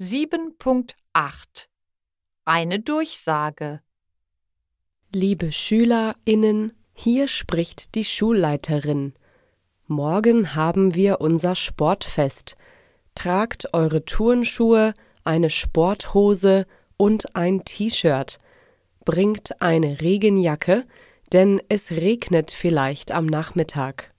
7.8 Eine Durchsage Liebe SchülerInnen, hier spricht die Schulleiterin. Morgen haben wir unser Sportfest. Tragt eure Turnschuhe, eine Sporthose und ein T-Shirt. Bringt eine Regenjacke, denn es regnet vielleicht am Nachmittag.